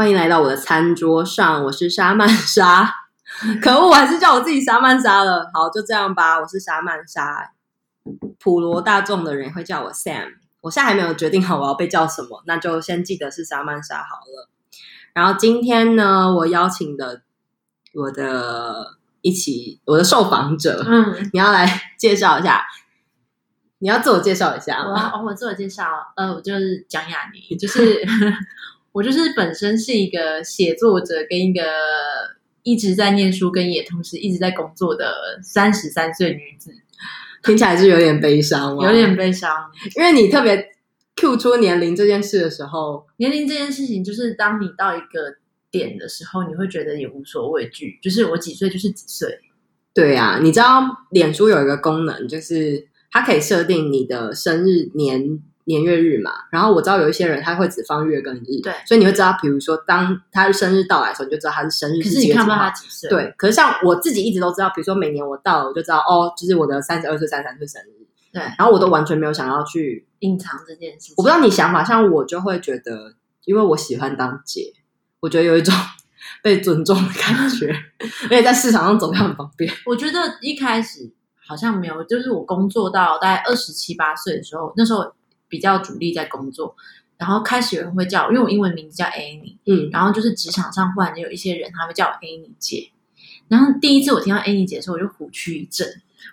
欢迎来到我的餐桌上，我是莎曼莎。可恶，我还是叫我自己莎曼莎了。好，就这样吧，我是莎曼莎。普罗大众的人会叫我 Sam。我现在还没有决定好我要被叫什么，那就先记得是莎曼莎好了。然后今天呢，我邀请的我的一起我的受访者，嗯，你要来介绍一下，你要自我介绍一下。我哦，我自我介绍，呃，我就是蒋雅妮，就是 我就是本身是一个写作者，跟一个一直在念书，跟也同时一直在工作的三十三岁女子。听起来是有点悲伤吗？有点悲伤，因为你特别 Q 出年龄这件事的时候，年龄这件事情就是当你到一个点的时候，你会觉得也无所畏惧，就是我几岁就是几岁。对啊，你知道脸书有一个功能，就是它可以设定你的生日年。年月日嘛，然后我知道有一些人他会只放月跟日，对，所以你会知道，比如说当他生日到来的时候，你就知道他是生日。可是你看不到他几岁？对，可是像我自己一直都知道，比如说每年我到了，我就知道哦，就是我的三十二岁、三十三岁生日。对，然后我都完全没有想要去隐藏这件事情。我不知道你想法，像我就会觉得，因为我喜欢当姐，我觉得有一种被尊重的感觉，而且在市场上走得很方便。我觉得一开始好像没有，就是我工作到大概二十七八岁的时候，那时候。比较主力在工作，然后开始有人会叫我，因为我英文名字叫 Annie，嗯，然后就是职场上忽然间有一些人，他会叫我 Annie 姐。然后第一次我听到 Annie 姐的时候，我就虎躯一震，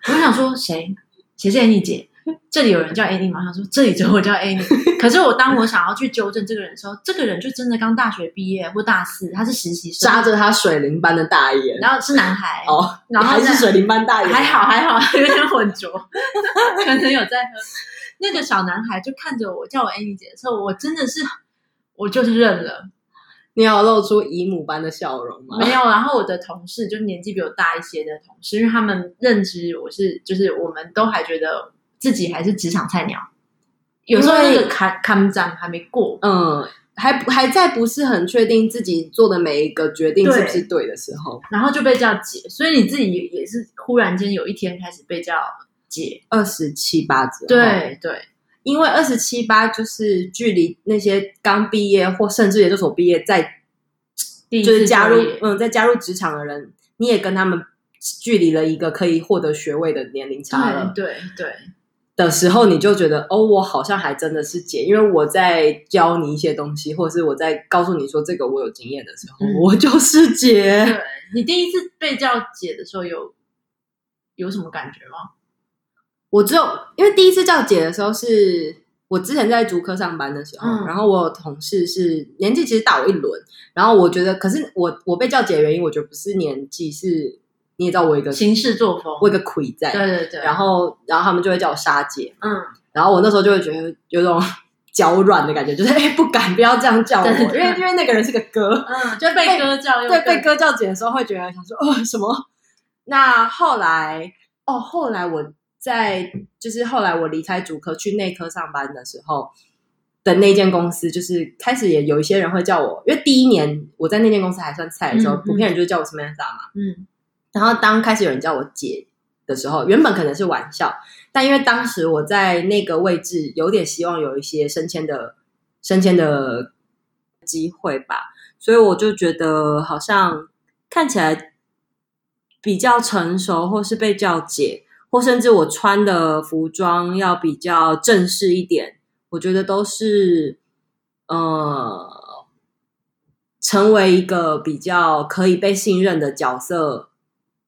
我就想说谁谁是 Annie 姐？这里有人叫 Annie 吗？我想说这里只有我叫 Annie。可是我当我想要去纠正这个人的时候，这个人就真的刚大学毕业或大四，他是实习生，扎着他水灵般的大眼，然后是男孩哦，然后还是水灵般大眼，还好还好，有点混浊，可能有在喝。那个小男孩就看着我，叫我 Annie 姐的时候，我真的是，我就是认了。你有露出姨母般的笑容吗？没有。然后我的同事，就年纪比我大一些的同事，因为他们认知我是，就是我们都还觉得自己还是职场菜鸟。有时候那个坎坎站还没过，嗯，还还在不是很确定自己做的每一个决定是不是对的时候，然后就被叫姐。所以你自己也是忽然间有一天开始被叫。姐二十七八之后，对对，因为二十七八就是距离那些刚毕业或甚至研究所毕业在，就是加入嗯，在加入职场的人，你也跟他们距离了一个可以获得学位的年龄差了，对对，对的时候，你就觉得哦，我好像还真的是姐，因为我在教你一些东西，或者是我在告诉你说这个我有经验的时候，嗯、我就是姐。对，你第一次被叫姐的时候有有什么感觉吗？我只有因为第一次叫姐的时候是我之前在竹科上班的时候，嗯、然后我有同事是年纪其实大我一轮，然后我觉得，可是我我被叫姐的原因，我觉得不是年纪，是你也知道我一个行事作风，我一个魁在，对对对，然后然后他们就会叫我莎姐，嗯，然后我那时候就会觉得有种 脚软的感觉，就是哎不敢不要这样叫我，因为因为那个人是个哥，嗯，就被哥叫，对被哥叫姐的时候会觉得想说哦什么，那后来哦后来我。在就是后来我离开主科去内科上班的时候的那间公司，就是开始也有一些人会叫我，因为第一年我在那间公司还算菜的时候，嗯嗯、普遍人就是叫我 Samantha 嘛。嗯。然后当开始有人叫我姐的时候，原本可能是玩笑，但因为当时我在那个位置有点希望有一些升迁的升迁的机会吧，所以我就觉得好像看起来比较成熟，或是被叫姐。甚至我穿的服装要比较正式一点，我觉得都是呃，成为一个比较可以被信任的角色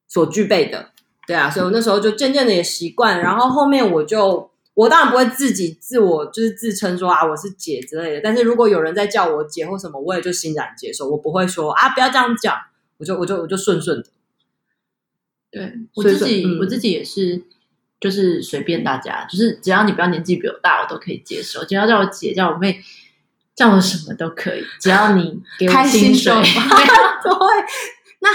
所具备的。对啊，所以我那时候就渐渐的也习惯，然后后面我就我当然不会自己自我就是自称说啊我是姐之类的，但是如果有人在叫我姐或什么，我也就欣然接受，我不会说啊不要这样讲，我就我就我就顺顺的。对，我自己，嗯、我自己也是，就是随便大家，就是只要你不要年纪比我大，我都可以接受。只要叫我姐，叫我妹，叫我什么都可以，只要你给我薪水。对，那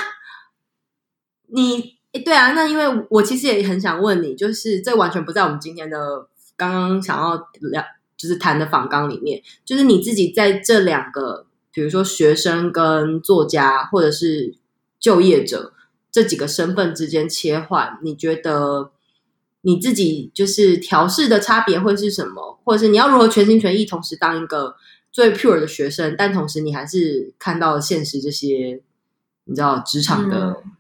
你对啊，那因为我其实也很想问你，就是这完全不在我们今天的刚刚想要聊，就是谈的访纲里面，就是你自己在这两个，比如说学生跟作家，或者是就业者。这几个身份之间切换，你觉得你自己就是调试的差别会是什么？或者是你要如何全心全意同时当一个最 pure 的学生，但同时你还是看到了现实这些，你知道职场的、嗯。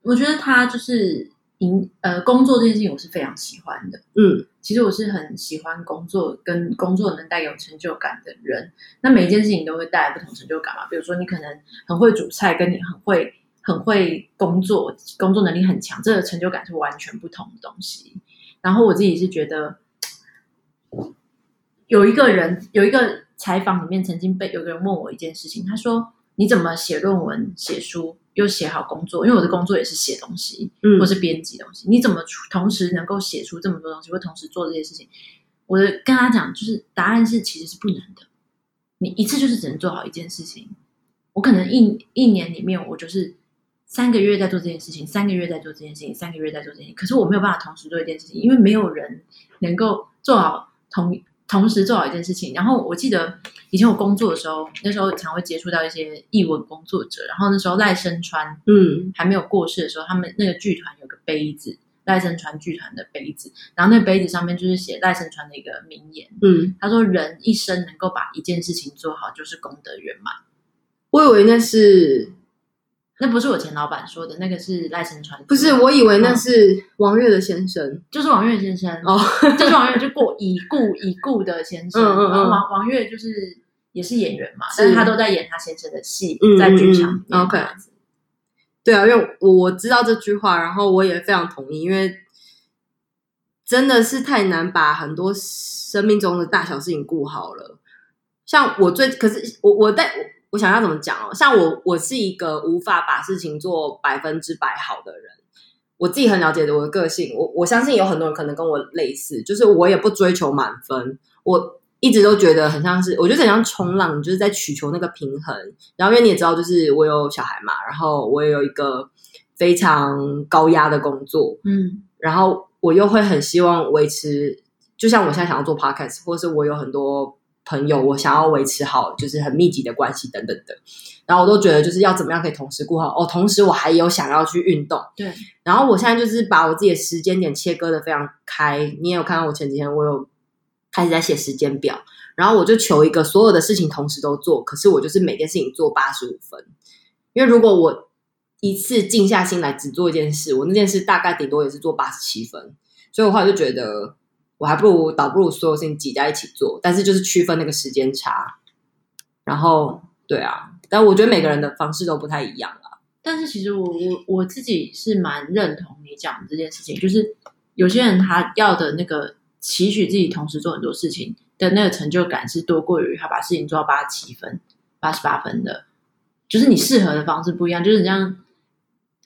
我觉得他就是。营呃，工作这件事情我是非常喜欢的。嗯，其实我是很喜欢工作，跟工作能带有成就感的人。那每一件事情都会带来不同成就感嘛。比如说，你可能很会煮菜，跟你很会很会工作，工作能力很强，这个成就感是完全不同的东西。然后我自己是觉得，有一个人有一个采访里面曾经被有个人问我一件事情，他说：“你怎么写论文、写书？”又写好工作，因为我的工作也是写东西，嗯，或是编辑东西。你怎么同时能够写出这么多东西，或同时做这些事情？我的跟他讲，就是答案是其实是不能的。你一次就是只能做好一件事情。我可能一一年里面，我就是三个月在做这件事情，三个月在做这件事情，三个月在做这件事情。可是我没有办法同时做一件事情，因为没有人能够做好同。同时做好一件事情，然后我记得以前我工作的时候，那时候常会接触到一些译文工作者，然后那时候赖声川嗯还没有过世的时候，他们那个剧团有个杯子，赖声川剧团的杯子，然后那个杯子上面就是写赖声川的一个名言，嗯，他说人一生能够把一件事情做好，就是功德圆满。我以为那是。那不是我前老板说的，那个是赖声川。不是，我以为那是王月的先生，嗯、就是王月先生哦，就是王月就过已故已故的先生。嗯嗯嗯，然后王王月就是也是演员嘛，但是他都在演他先生的戏，在剧场里面。OK，对啊，因为我知道这句话，然后我也非常同意，因为真的是太难把很多生命中的大小事情顾好了。像我最，可是我我在。我想要怎么讲哦？像我，我是一个无法把事情做百分之百好的人。我自己很了解的我的个性，我我相信有很多人可能跟我类似，就是我也不追求满分。我一直都觉得很像是，我觉得很像冲浪，就是在取求那个平衡。然后因为你也知道，就是我有小孩嘛，然后我也有一个非常高压的工作，嗯，然后我又会很希望维持，就像我现在想要做 podcast，或是我有很多。朋友，我想要维持好就是很密集的关系等等的，然后我都觉得就是要怎么样可以同时顾好哦，同时我还有想要去运动，对，然后我现在就是把我自己的时间点切割的非常开。你也有看到我前几天我有开始在写时间表，然后我就求一个所有的事情同时都做，可是我就是每件事情做八十五分，因为如果我一次静下心来只做一件事，我那件事大概顶多也是做八十七分，所以我后来就觉得。我还不如倒不如所有事情挤在一起做，但是就是区分那个时间差。然后，对啊，但我觉得每个人的方式都不太一样啊。但是其实我我我自己是蛮认同你讲的这件事情，就是有些人他要的那个期许自己同时做很多事情的那个成就感是多过于他把事情做到八十七分、八十八分的，就是你适合的方式不一样。就是你像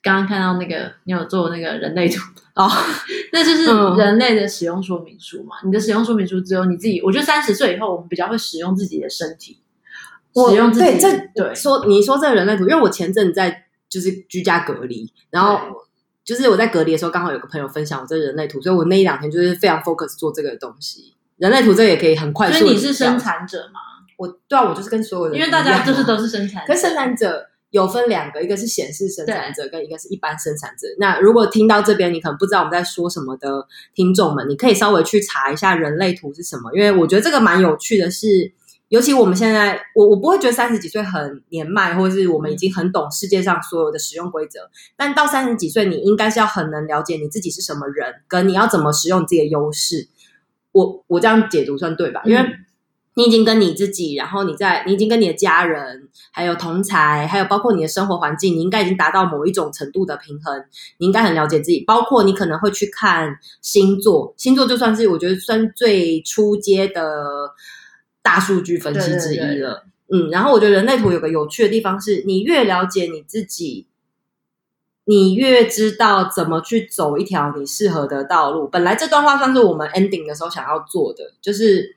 刚刚看到那个，你有做那个人类图。哦，那就是人类的使用说明书嘛。嗯、你的使用说明书只有你自己。我觉得三十岁以后，我们比较会使用自己的身体，使用自己。对，这对说你说这个人类图，因为我前阵在就是居家隔离，然后就是我在隔离的时候，刚好有个朋友分享我这个人类图，所以我那一两天就是非常 focus 做这个东西。人类图这个也可以很快速。所以你是生产者吗？我对啊，我就是跟所有人，因为大家就是都是生产者，可是生产者。有分两个，一个是显示生产者，跟一个是一般生产者。那如果听到这边，你可能不知道我们在说什么的听众们，你可以稍微去查一下人类图是什么，因为我觉得这个蛮有趣的是。是尤其我们现在，我我不会觉得三十几岁很年迈，或者是我们已经很懂世界上所有的使用规则。但到三十几岁，你应该是要很能了解你自己是什么人，跟你要怎么使用自己的优势。我我这样解读算对吧？因为。你已经跟你自己，然后你在，你已经跟你的家人，还有同才，还有包括你的生活环境，你应该已经达到某一种程度的平衡。你应该很了解自己，包括你可能会去看星座，星座就算是我觉得算最初阶的大数据分析之一了。对对对。嗯，然后我觉得人类图有个有趣的地方是，你越了解你自己，你越知道怎么去走一条你适合的道路。本来这段话算是我们 ending 的时候想要做的，就是。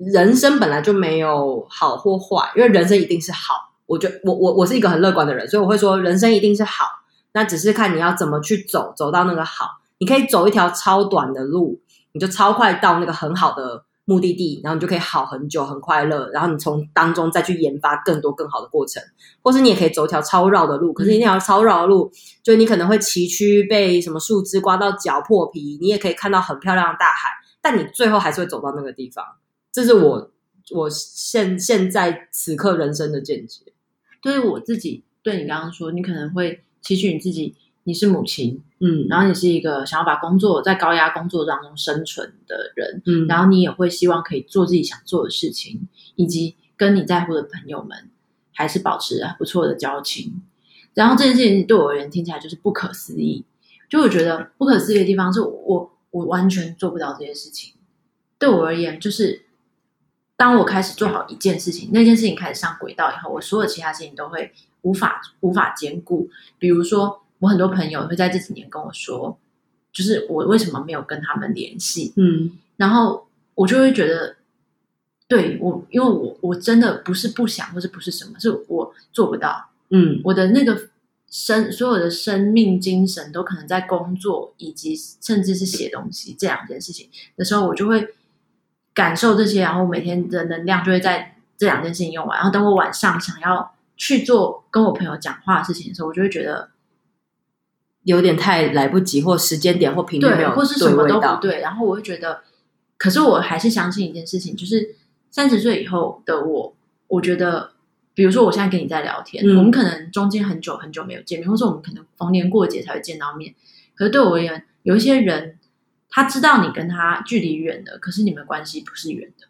人生本来就没有好或坏，因为人生一定是好。我觉我我我是一个很乐观的人，所以我会说人生一定是好。那只是看你要怎么去走，走到那个好。你可以走一条超短的路，你就超快到那个很好的目的地，然后你就可以好很久，很快乐。然后你从当中再去研发更多更好的过程，或是你也可以走一条超绕的路。可是那条超绕的路，就你可能会崎岖，被什么树枝刮到脚破皮。你也可以看到很漂亮的大海，但你最后还是会走到那个地方。这是我我现现在此刻人生的见解。对于我自己，对你刚刚说，你可能会期许你自己，你是母亲，嗯，然后你是一个想要把工作在高压工作当中生存的人，嗯，然后你也会希望可以做自己想做的事情，以及跟你在乎的朋友们还是保持不错的交情。然后这件事情对我而言听起来就是不可思议，就我觉得不可思议的地方是我我完全做不到这件事情。对我而言，就是当我开始做好一件事情，那件事情开始上轨道以后，我所有其他事情都会无法无法兼顾。比如说，我很多朋友会在这几年跟我说，就是我为什么没有跟他们联系？嗯，然后我就会觉得，对我，因为我我真的不是不想，或者不是什么，是我做不到。嗯，我的那个生所有的生命精神都可能在工作，以及甚至是写东西这两件事情的时候，我就会感受这些，然后每天的能量就会在这两件事情用完。然后等我晚上想要去做跟我朋友讲话的事情的时候，我就会觉得有点太来不及，或时间点或频率没有，或是什么都不对。然后我会觉得，可是我还是相信一件事情，就是三十岁以后的我，我觉得。比如说，我现在跟你在聊天，嗯，我们可能中间很久很久没有见面，或是我们可能逢年过节才会见到面。可是对我而言，有一些人他知道你跟他距离远的，可是你们关系不是远的。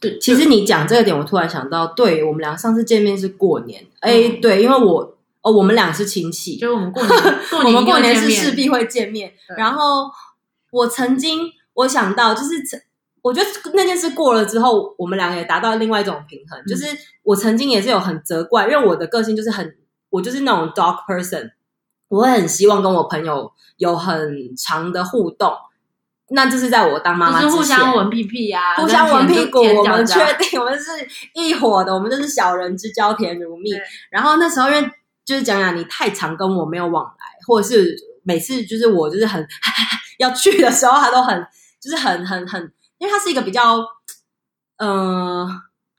对，其实你讲这个点，我突然想到，对我们俩上次见面是过年，哎，嗯，对，因为我哦，我们俩是亲戚，就是我们过年，过年我们过年是势必会见面。然后我曾经我想到，就是曾。我觉得那件事过了之后，我们两个也达到另外一种平衡。嗯、就是我曾经也是有很责怪，因为我的个性就是很，我就是那种 dog person，我会很希望跟我朋友有很长的互动。那这是在我当妈妈之前，就是互相闻屁屁啊，互相闻屁股，我们确定 我们是一伙的，我们就是小人之交，甜如蜜。然后那时候因为就是讲讲你太常跟我没有往来，或者是每次就是我就是很 要去的时候，他都很就是很很很。因为他是一个比较，呃，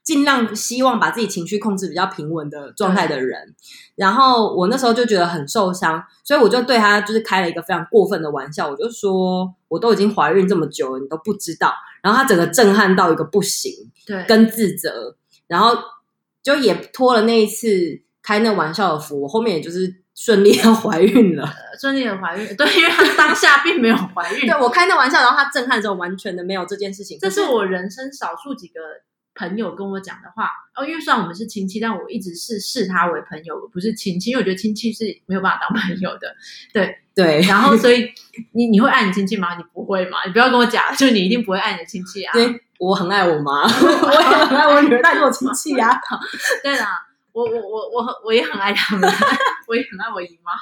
尽量希望把自己情绪控制比较平稳的状态的人，然后我那时候就觉得很受伤，所以我就对他就是开了一个非常过分的玩笑，我就说我都已经怀孕这么久了，你都不知道，然后他整个震撼到一个不行，对，跟自责，然后就也托了那一次开那玩笑的福，我后面也就是。顺利的怀孕了，顺利的怀孕，对，因为他当下并没有怀孕。对，我开那玩笑，然后他震撼的时候，完全的没有这件事情。这是我人生少数几个朋友跟我讲的话。哦，因为虽然我们是亲戚，但我一直是视他为朋友，不是亲戚。因为我觉得亲戚是没有办法当朋友的。对 对，然后所以你你会爱你亲戚吗？你不会吗？你不要跟我讲，就你一定不会爱你的亲戚啊。对，我很爱我妈，我也很爱我女儿，但是我亲戚啊。对啦，我我我我我也很爱他们，我也很爱我姨妈。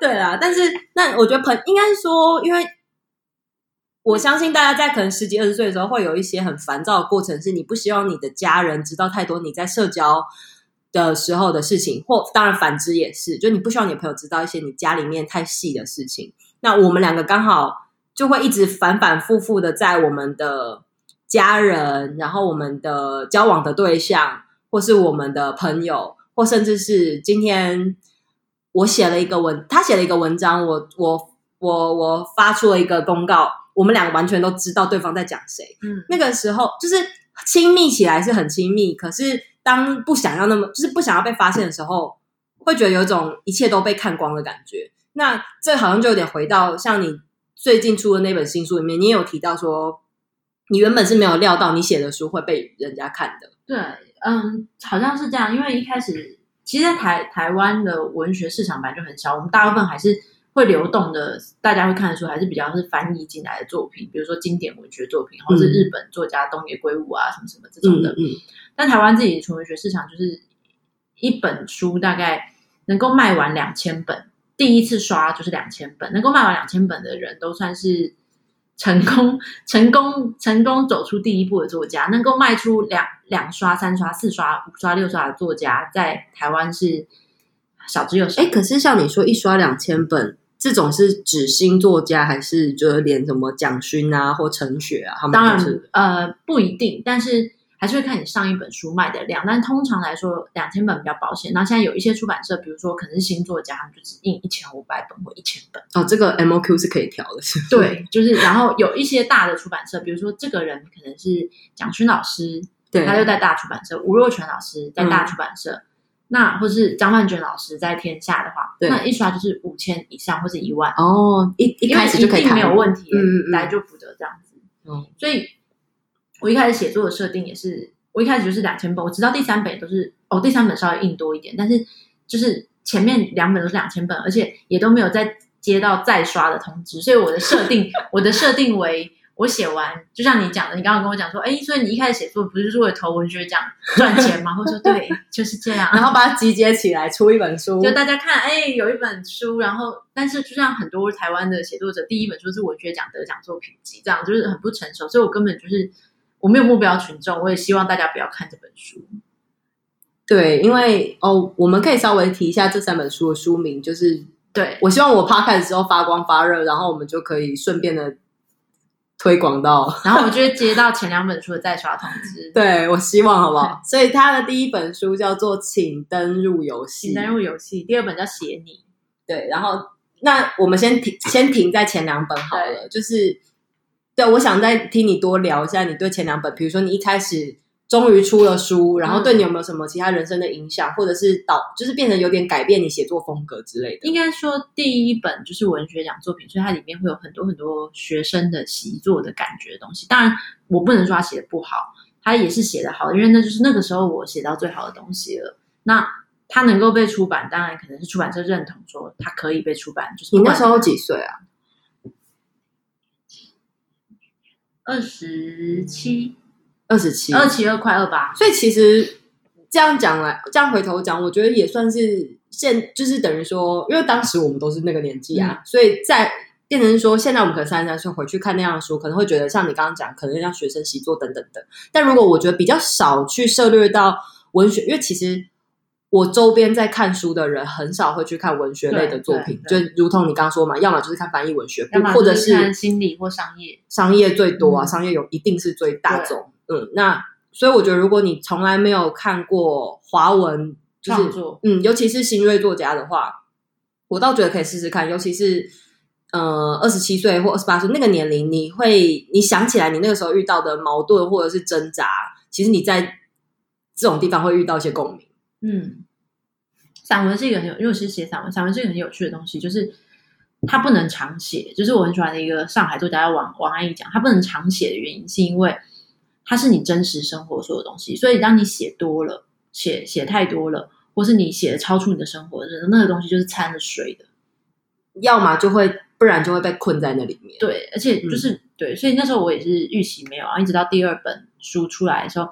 对啦，但是那我觉得朋应该是说，因为我相信大家在可能十几二十岁的时候，会有一些很烦躁的过程，是你不希望你的家人知道太多你在社交的时候的事情，或当然反之也是，就你不希望你朋友知道一些你家里面太细的事情。那我们两个刚好就会一直反反复复的在我们的家人，然后我们的交往的对象，或是我们的朋友，或甚至是今天。我写了一个文，他写了一个文章，我我我我发出了一个公告，我们两个完全都知道对方在讲谁。嗯，那个时候就是亲密起来是很亲密，可是当不想要那么，就是不想要被发现的时候，会觉得有一种一切都被看光的感觉。那这好像就有点回到像你最近出的那本新书里面，你也有提到说，你原本是没有料到你写的书会被人家看的。对，嗯，好像是这样，因为一开始。其实在台台湾的文学市场本来就很小，我们大部分还是会流动的，大家会看得出还是比较是翻译进来的作品，比如说经典文学作品，或者是日本作家东野圭吾啊什么什么这种的。嗯，嗯，但台湾自己的纯文学市场就是一本书大概能够卖完两千本，第一次刷就是两千本，能够卖完两千本的人都算是。成功，成功，成功走出第一步的作家，能够卖出两两刷、三刷、四刷、五刷、六刷的作家，在台湾是少之又少。哎，可是像你说一刷两千本，这种是指新作家，还是就是连什么蒋勋啊或陈雪啊？他们当然，呃，不一定，但是还是会看你上一本书卖的量，但通常来说两千本比较保险。那现在有一些出版社，比如说可能是新作家，他们就只印一千五百本或一千本。哦，这个 MOQ 是可以调的？对，就是然后有一些大的出版社，比如说这个人可能是蒋勋老师，对，他就在大出版社；吴若权老师在大出版社，嗯、那或是张曼娟老师在天下的话，对那一刷就是五千以上或是一万哦，一一开始就可以看，没有问题，来就负责这样子。嗯，所以。我一开始写作的设定也是，我一开始就是两千本，我知道第三本都是哦，第三本稍微印多一点，但是就是前面两本都是两千本，而且也都没有再接到再刷的通知，所以我的设定，我的设定为我写完，就像你讲的，你刚刚跟我讲说，哎，所以你一开始写作不是为了投文学奖赚钱吗？或者说对，就是这样，然后把它集结起来出一本书，就大家看，哎，有一本书，然后但是就像很多台湾的写作者，第一本书是文学奖得奖作品集，这样就是很不成熟，所以我根本就是。我没有目标群众，我也希望大家不要看这本书。对，因为哦，我们可以稍微提一下这三本书的书名，就是对，我希望我 Podcast 的时候发光发热，然后我们就可以顺便的推广到，然后我就会接到前两本书的再刷通知。对，我希望好不好？所以他的第一本书叫做《请登入游戏》，请登入游戏。第二本叫《写你》。对，然后那我们先停，先停在前两本好了，就是。对，我想再听你多聊一下你对前两本，比如说你一开始终于出了书，然后对你有没有什么其他人生的影响，或者是导，就是变成有点改变你写作风格之类的。应该说第一本就是文学奖作品，所以它里面会有很多很多学生的习作的感觉的东西。当然，我不能说他写的不好，他也是写的好，因为那就是那个时候我写到最好的东西了。那他能够被出版，当然可能是出版社认同说他可以被出版。就是你那时候几岁啊？二十七，二十七，二七二快二八，所以其实这样讲来，这样回头讲，我觉得也算是现，就是等于说，因为当时我们都是那个年纪啊，所以在变成说，现在我们可能三十三岁回去看那样的书，可能会觉得像你刚刚讲，可能像学生习作等等等。但如果我觉得比较少去涉猎到文学，因为其实。我周边在看书的人很少会去看文学类的作品，就如同你刚刚说嘛，要么就是看翻译文学，或者是心理或商业，商业最多啊，商业有一定是最大众。对嗯，那所以我觉得，如果你从来没有看过华文，就是创作嗯，尤其是新锐作家的话，我倒觉得可以试试看。尤其是呃，二十七岁或二十八岁那个年龄，你会你想起来你那个时候遇到的矛盾或者是挣扎，其实你在这种地方会遇到一些共鸣。嗯，散文是一个很有，因为我是写散文，散文是一个很有趣的东西，就是它不能常写。就是我很喜欢的一个上海作家王王安忆讲，他不能常写的原因是因为它是你真实生活所有东西，所以当你写多了，写写太多了，或是你写的超出你的生活的时候，那个东西就是掺了水的，要么就会，不然就会被困在那里面。对，而且就是、嗯、对，所以那时候我也是预期没有啊，一直到第二本书出来的时候。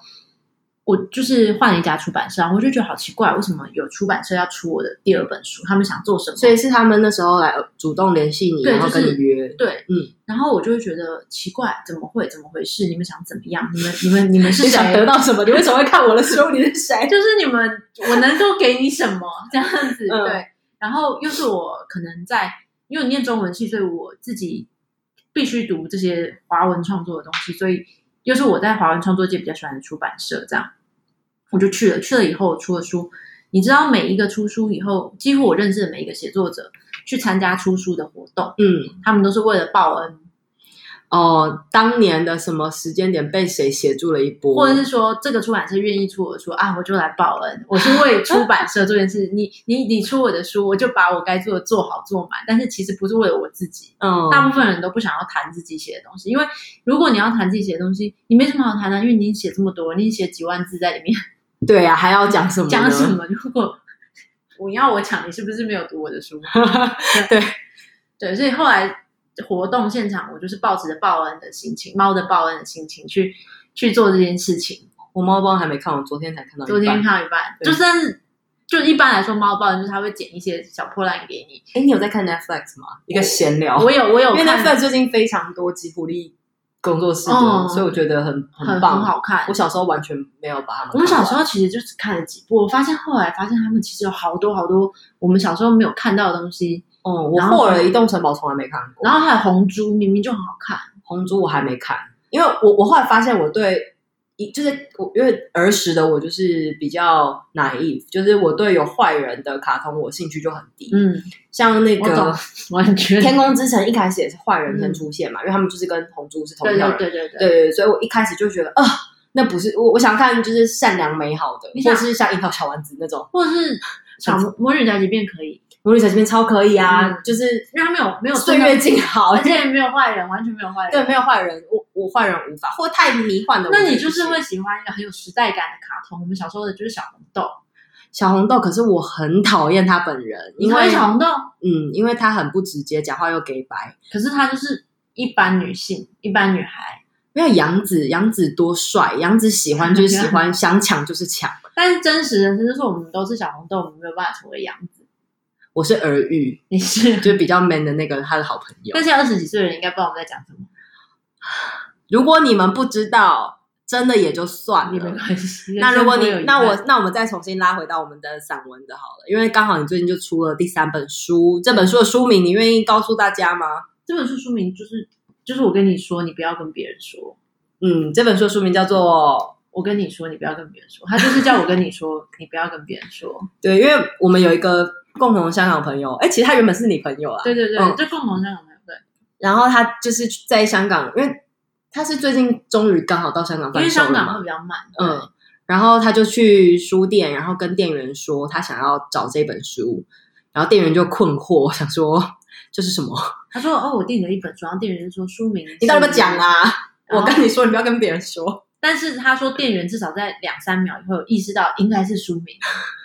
我就是换了一家出版社，我就觉得好奇怪，为什么有出版社要出我的第二本书？他们想做什么？所以是他们那时候来主动联系你，然后跟你约。对，嗯。然后我就会觉得奇怪，怎么会？怎么回事？你们想怎么样？你们、你们、你们是 想得到什么？你为什么会看我的书？你是谁？就是你们，我能够给你什么？这样子，嗯、对。然后又是我可能在，因为我念中文系，所以我自己必须读这些华文创作的东西，所以又是我在华文创作界比较喜欢的出版社，这样。我就去了，去了以后出了书。你知道，每一个出书以后，几乎我认识的每一个写作者去参加出书的活动，嗯，他们都是为了报恩。哦，当年的什么时间点被谁协助了一波，或者是说这个出版社愿意出我的书啊，我就来报恩。我是为出版社这件事，你你你出我的书，我就把我该做的做好做满。但是其实不是为了我自己，嗯，大部分人都不想要谈自己写的东西，因为如果你要谈自己写的东西，你没什么好谈的，因为你写这么多，你写几万字在里面。对呀、啊，还要讲什么？讲什么？如果我要我抢，你是不是没有读我的书？对对，所以后来活动现场，我就是抱着报恩的心情，猫的报恩的心情去去做这件事情。我猫报恩还没看我，昨天才看到，昨天看到一半，就算是就一般来说，猫报恩就是他会剪一些小破烂给你。哎，你有在看 Netflix 吗？一个闲聊，我有，我有，因为 Netflix 最近非常多吉卜力。工作室的，嗯、所以我觉得很很棒，很好看。我小时候完全没有把他们。我们小时候其实就只看了几部，我发现后来发现他们其实有好多好多我们小时候没有看到的东西。哦、嗯，我霍尔移动城堡从来没看过。然后还有红猪，明明就很好看。红猪我还没看，因为我我后来发现我对一就是我因为儿时的我就是比较 naive，就是我对有坏人的卡通我兴趣就很低。嗯，像那个完全天空之城一开始也是坏人先出现嘛，嗯、因为他们就是跟红猪是同样的。对对对对对对，所以我一开始就觉得啊。那不是我，我想看就是善良美好的，或是像樱桃小丸子那种，或者是小魔女宅急便可以，魔女宅急便超可以啊，嗯、就是因为他没有没有岁月静好，而且没有坏人，完全没有坏人，对，没有坏人，我我坏人无法，或太迷幻的。那你就是会喜欢一个很有时代感的卡通？我们小时候的就是小红豆，小红豆，可是我很讨厌他本人，因为小红豆，嗯，因为他很不直接，讲话又给白，可是他就是一般女性，一般女孩。没有杨紫，杨紫多帅，杨紫喜欢就是喜欢，想抢就是抢。但是真实人生就是我们都是小红豆，我们没有办法成为杨紫。我是儿玉，你是 就比较 man 的那个他的好朋友。但现在二十几岁的人应该不知道我们在讲什么。如果你们不知道，真的也就算了，没关系。那如果你那我那我们再重新拉回到我们的散文的好了，因为刚好你最近就出了第三本书，这本书的书名你愿意告诉大家吗？这本书书名就是。就是我跟你说，你不要跟别人说。嗯，这本书的书名叫做《我跟你说，你不要跟别人说》。他就是叫我跟你说，你不要跟别人说。对，因为我们有一个共同香港朋友，哎，其实他原本是你朋友啊。对对对，嗯、就共同香港朋友。对。然后他就是在香港，因为他是最近终于刚好到香港，因为香港会比较慢。嗯。然后他就去书店，然后跟店员说他想要找这本书，然后店员就困惑，想说这是什么？他说：“哦，我订了一本书，然后店员就说书名，你到底不讲啊？我跟你说，你不要跟别人说。但是他说，店员至少在两三秒以后有意识到应该是书名，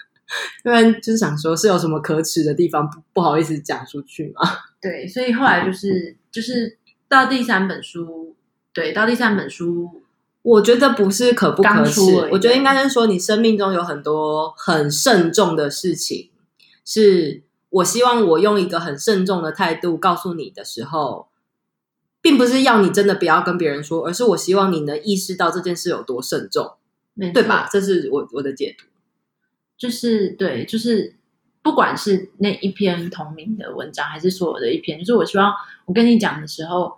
因为就是想说是有什么可耻的地方，不不好意思讲出去嘛。对，所以后来就是就是到第三本书，对，到第三本书，我觉得不是可不可耻，我觉得应该是说你生命中有很多很慎重的事情是。”我希望我用一个很慎重的态度告诉你的时候，并不是要你真的不要跟别人说，而是我希望你能意识到这件事有多慎重。对吧？这是我我的解读，就是对，就是不管是那一篇同名的文章，还是所有的一篇，就是我希望我跟你讲的时候，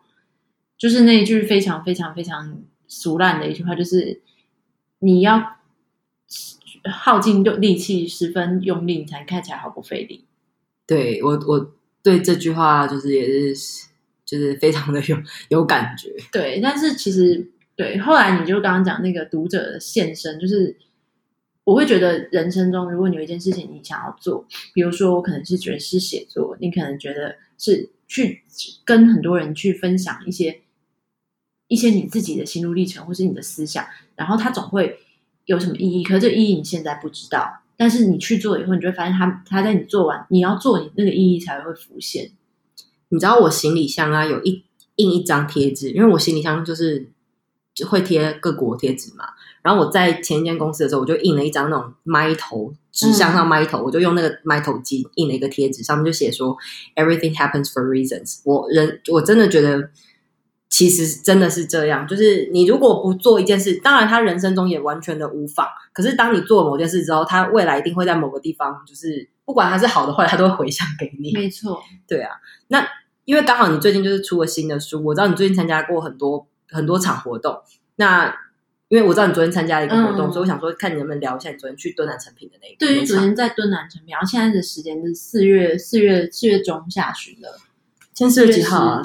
就是那一句非常非常非常俗烂的一句话，就是你要耗尽用力气，十分用力，你才看起来毫不费力。对我，我对这句话就是也是，就是非常的有有感觉。对，但是其实对，后来你就刚刚讲那个读者的现身，就是我会觉得人生中，如果你有一件事情你想要做，比如说我可能是觉得是写作，你可能觉得是去跟很多人去分享一些一些你自己的心路历程，或是你的思想，然后它总会有什么意义，可是这意义你现在不知道。但是你去做以后，你就会发现他他在你做完，你要做你那个意义才会浮现。你知道我行李箱啊，有一印一张贴纸，因为我行李箱就是就会贴各国贴纸嘛。然后我在前一间公司的时候，我就印了一张那种麦头纸箱上麦头，嗯、我就用那个麦头机印了一个贴纸，上面就写说 “Everything happens for reasons”。我人我真的觉得。其实真的是这样，就是你如果不做一件事，当然他人生中也完全的无妨。可是当你做了某件事之后，他未来一定会在某个地方，就是不管他是好的坏，他都会回向给你。没错，对啊。那因为刚好你最近就是出了新的书，我知道你最近参加过很多很多场活动。那因为我知道你昨天参加了一个活动，嗯、所以我想说，看你能不能聊一下你昨天去敦南成品的那一个。对，昨天在敦南成品，然后现在的时间是四月四月四月中下旬了。今天四月几号啊？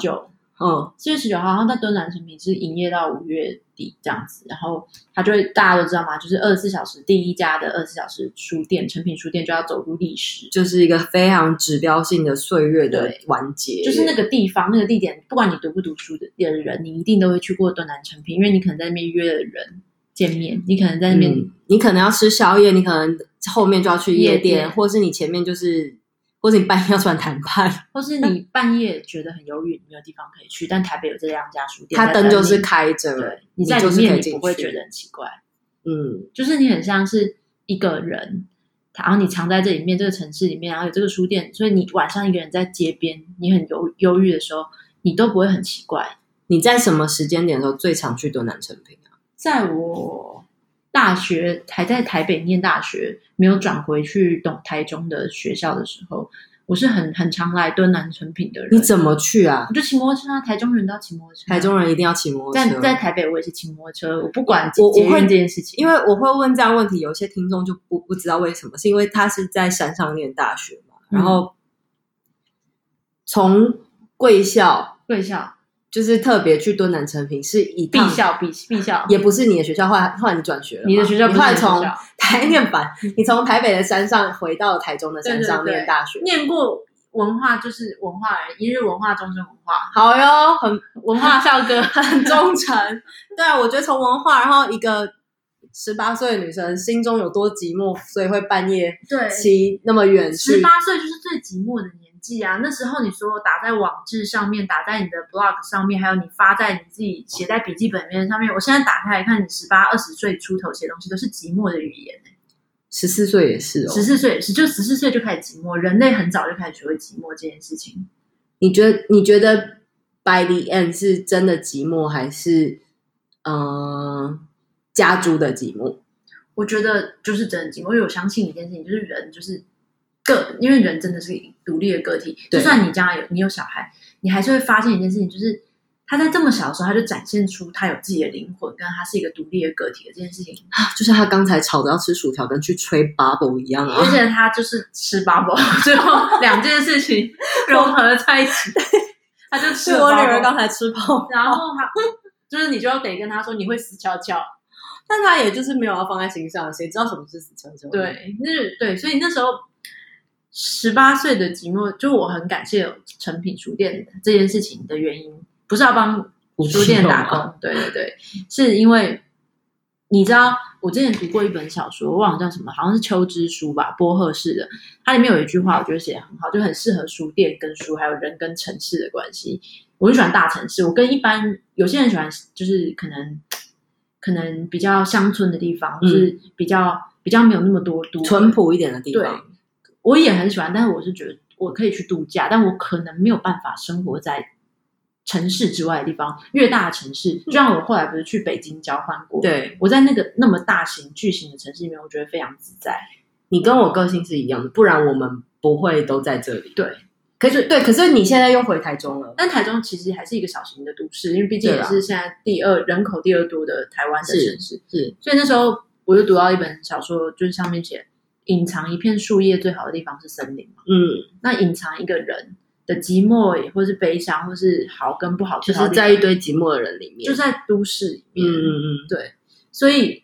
嗯，四月十九号，然后在敦南成品是营业到五月底这样子，然后他就会大家都知道嘛，就是二十四小时第一家的二十四小时书店，成品书店就要走入历史，就是一个非常指标性的岁月的完结。就是那个地方那个地点，不管你读不读书的的人，你一定都会去过敦南成品，因为你可能在那边约了人见面，你可能在那边、嗯，你可能要吃宵夜，你可能后面就要去夜店，夜店或是你前面就是。或者你半夜要出来谈判，或是你半夜觉得很犹豫，没有地方可以去，但台北有这两家书店，它灯就是开着，对，你在里面你不会觉得很奇怪，嗯，就是你很像是一个人，然后你藏在这里面这个城市里面，然后有这个书店，所以你晚上一个人在街边，你很忧忧郁的时候，你都不会很奇怪。你在什么时间点的时候最常去敦南成品啊？在我。大学还在台北念大学，没有转回去东台中的学校的时候，我是很很常来敦南成品的人。你怎么去啊？我就骑摩托车啊，台中人都要骑摩托车。台中人一定要骑摩托车。在在台北我也是骑摩托车，我不管我我会这件事情，因为我会问这样问题，有些听众就不不知道为什么，是因为他是在山上念大学然后从贵校贵校。就是特别去敦南成品是以毕校毕毕校，也不是你的学校，后来后来你转学了，你的学校不是你的学校，你后来从台念版，你从台北的山上回到台中的山上念大学，对对对，念过文化就是文化人，一日文化，终身文化，好哟，很文化校歌，很 忠诚。对啊，我觉得从文化，然后一个十八岁的女生心中有多寂寞，所以会半夜骑那么远去，十八岁就是最寂寞的年。记啊，那时候你说打在网志上面，打在你的 blog 上面，还有你发在你自己写在笔记本面上面。我现在打开来看，你十八、二十岁出头写东西都是寂寞的语言。十四岁也是哦，十四岁也是，就十四岁就开始寂寞。人类很早就开始学会寂寞这件事情。你觉得？你觉得 by the end 是真的寂寞，还是嗯、呃、加诸的寂寞？我觉得就是真的寂寞，因为我相信一件事情，就是人就是。个，因为人真的是独立的个体，就算你将来有你有小孩，你还是会发现一件事情，就是他在这么小的时候，他就展现出他有自己的灵魂，跟他是一个独立的个体的这件事情啊，就像他刚才吵着要吃薯条跟去吹 bubble 一样啊，而且他就是吃 bubble，最后两件事情 融合在一起，他就吃我女儿刚才吃泡，然后他就是你就要得跟他说你会死翘翘，但他也就是没有要放在心上，谁知道什么是死翘翘？对，那对，所以那时候。十八岁的寂寞，就我很感谢有诚品书店这件事情的原因，不是要帮书店打工，对对对，是因为你知道，我之前读过一本小说，我忘了叫什么，好像是秋之书吧，波赫式的，它里面有一句话，我觉得写得很好，就很适合书店跟书，还有人跟城市的关系。我就喜欢大城市，我跟一般有些人喜欢，就是可能可能比较乡村的地方，嗯、就是比较比较没有那么多都淳朴一点的地方。我也很喜欢，但是我是觉得我可以去度假，但我可能没有办法生活在城市之外的地方。越大的城市，就像我后来不是去北京交换过，对，我在那个那么大型巨型的城市里面，我觉得非常自在。你跟我个性是一样的，不然我们不会都在这里。对，可是对，可是你现在又回台中了，但台中其实还是一个小型的都市，因为毕竟也是现在第二人口第二多的台湾的城市。是，是，所以那时候我就读到一本小说，就是上面写。隐藏一片树叶最好的地方是森林嘛？嗯，那隐藏一个人的寂寞，或是悲伤，或是好跟不好，就是在一堆寂寞的人里面，就在都市里面。嗯嗯嗯，对。所以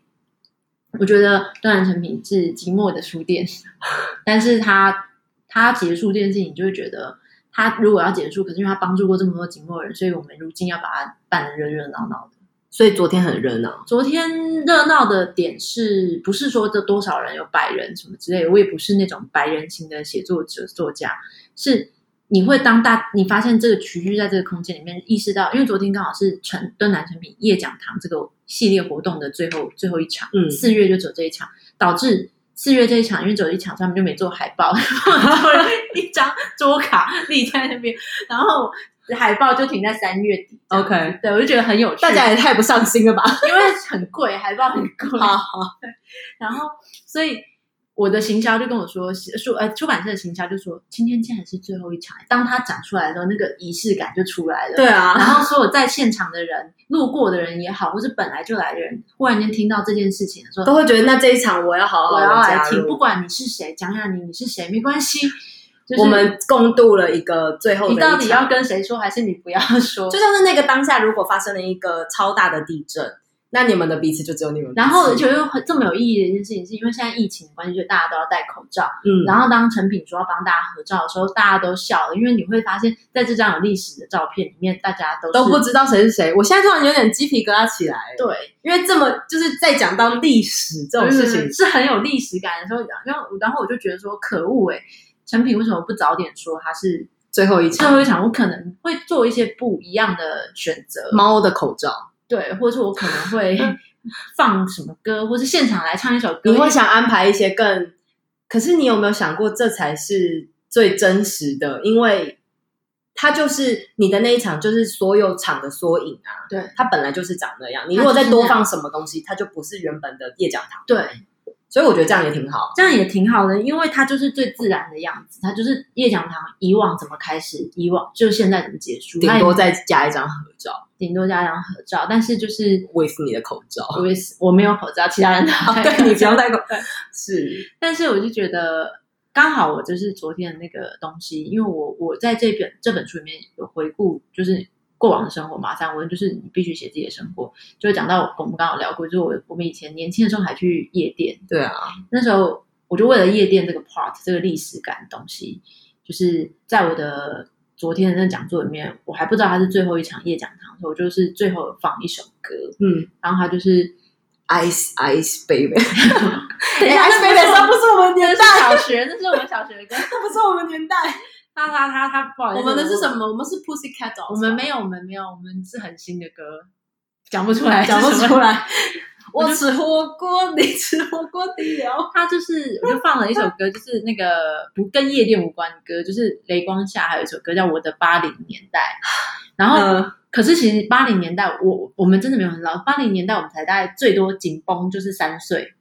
我觉得断然成品是寂寞的书店，但是他他结束这件事情，你就会觉得他如果要结束，可是因为他帮助过这么多寂寞的人，所以我们如今要把它办得热热闹闹的。所以昨天很热闹。昨天热闹的点是不是说这多少人有百人什么之类的？我也不是那种百人型的写作者作家，是你会当大你发现这个区域在这个空间里面意识到，因为昨天刚好是成敦南成品夜讲堂这个系列活动的最后最后一场，嗯，四月就走这一场，导致四月这一场因为走一场，他们就没做海报，做了一张桌卡立在那边，然后。海报就停在三月底，OK，对，我就觉得很有趣。大家也太不上心了吧？因为很贵，海报很贵。好好，然后，所以我的行销就跟我说，书呃出版社的行销就说，今天竟然是最后一场。当他讲出来的时候，那个仪式感就出来了。对啊，然后所有在现场的人、路过的人也好，或是本来就来的人，忽然间听到这件事情的时候，都会觉得那这一场我要好好我要来听，不管你是谁，讲讲你你是谁没关系。就是、我们共度了一个最后的，你到底要跟谁说，还是你不要说？就像是那个当下，如果发生了一个超大的地震，那你们的彼此就只有你们。然后，而且又这么有意义的一件事情，是因为现在疫情的关系，就大家都要戴口罩。嗯。然后，当诚品说要帮大家合照的时候，大家都笑了，因为你会发现在这张有历史的照片里面，大家都都不知道谁是谁。我现在突然有点鸡皮疙瘩起来。对，因为这么就是在讲到历史这种事情，是，很有历史感的时候。然后，然后我就觉得说，可恶哎、欸。诚品为什么不早点说它是最后一场？最后一场，我可能会做一些不一样的选择。猫的口罩，对，或者是我可能会 放什么歌，或是现场来唱一首歌。你会想安排一些更？可是你有没有想过，这才是最真实的？因为它就是你的那一场，就是所有场的缩影啊。对，它本来就是长那样。你如果再多放什么东西，它就不是原本的夜讲堂。对。所以我觉得这样也挺好，这样也挺好的，因为它就是最自然的样子，它就是夜讲堂以往怎么开始，以往就现在怎么结束，顶多再加一张合照，顶多加一张合照，但是就是 with 你的口罩，with 我没有口罩，其他人的、哦、对你不要戴口罩，是，但是我就觉得刚好我就是昨天的那个东西，因为我我在这本这本书里面有回顾，就是。过往的生活，马上问，就是你必须写自己的生活，就会讲到我们刚刚有聊过，就是我我们以前年轻的时候还去夜店，对啊，那时候我就为了夜店这个 part 这个历史感的东西，就是在我的昨天的那讲座里面，我还不知道它是最后一场夜讲堂，所以我就是最后放一首歌，嗯，然后它就是 Ice Ice Baby，等一下，Ice Baby 那不是我们年代，小学那是我们小学的歌，那不是我们年代。他他他他不好意思，我们的是什么？我们是 Pussycat Dolls。我们没有，我们没有，我们是很新的歌，讲不出来，讲不出来。我吃火锅，你吃火锅底料。他就是，我就放了一首歌，就是那个不跟夜店无关的歌，就是雷光下还有一首歌叫《我的八零年代》。然后，嗯、可是其实八零年代，我我们真的没有很老。八零年代我们才大概最多紧绷就是三岁。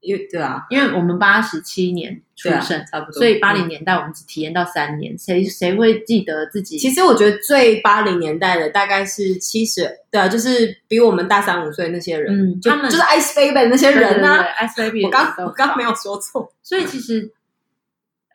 因为对啊，因为我们八十七年出生，啊，差不多，所以八零年代我们只体验到三年。谁谁会记得自己？其实我觉得最八零年代的大概是七十，对啊，就是比我们大三五岁那些人，嗯，他们就，是 Ice Baby 那些人呢，啊，Ice Baby，我刚我刚没有说错，所以其实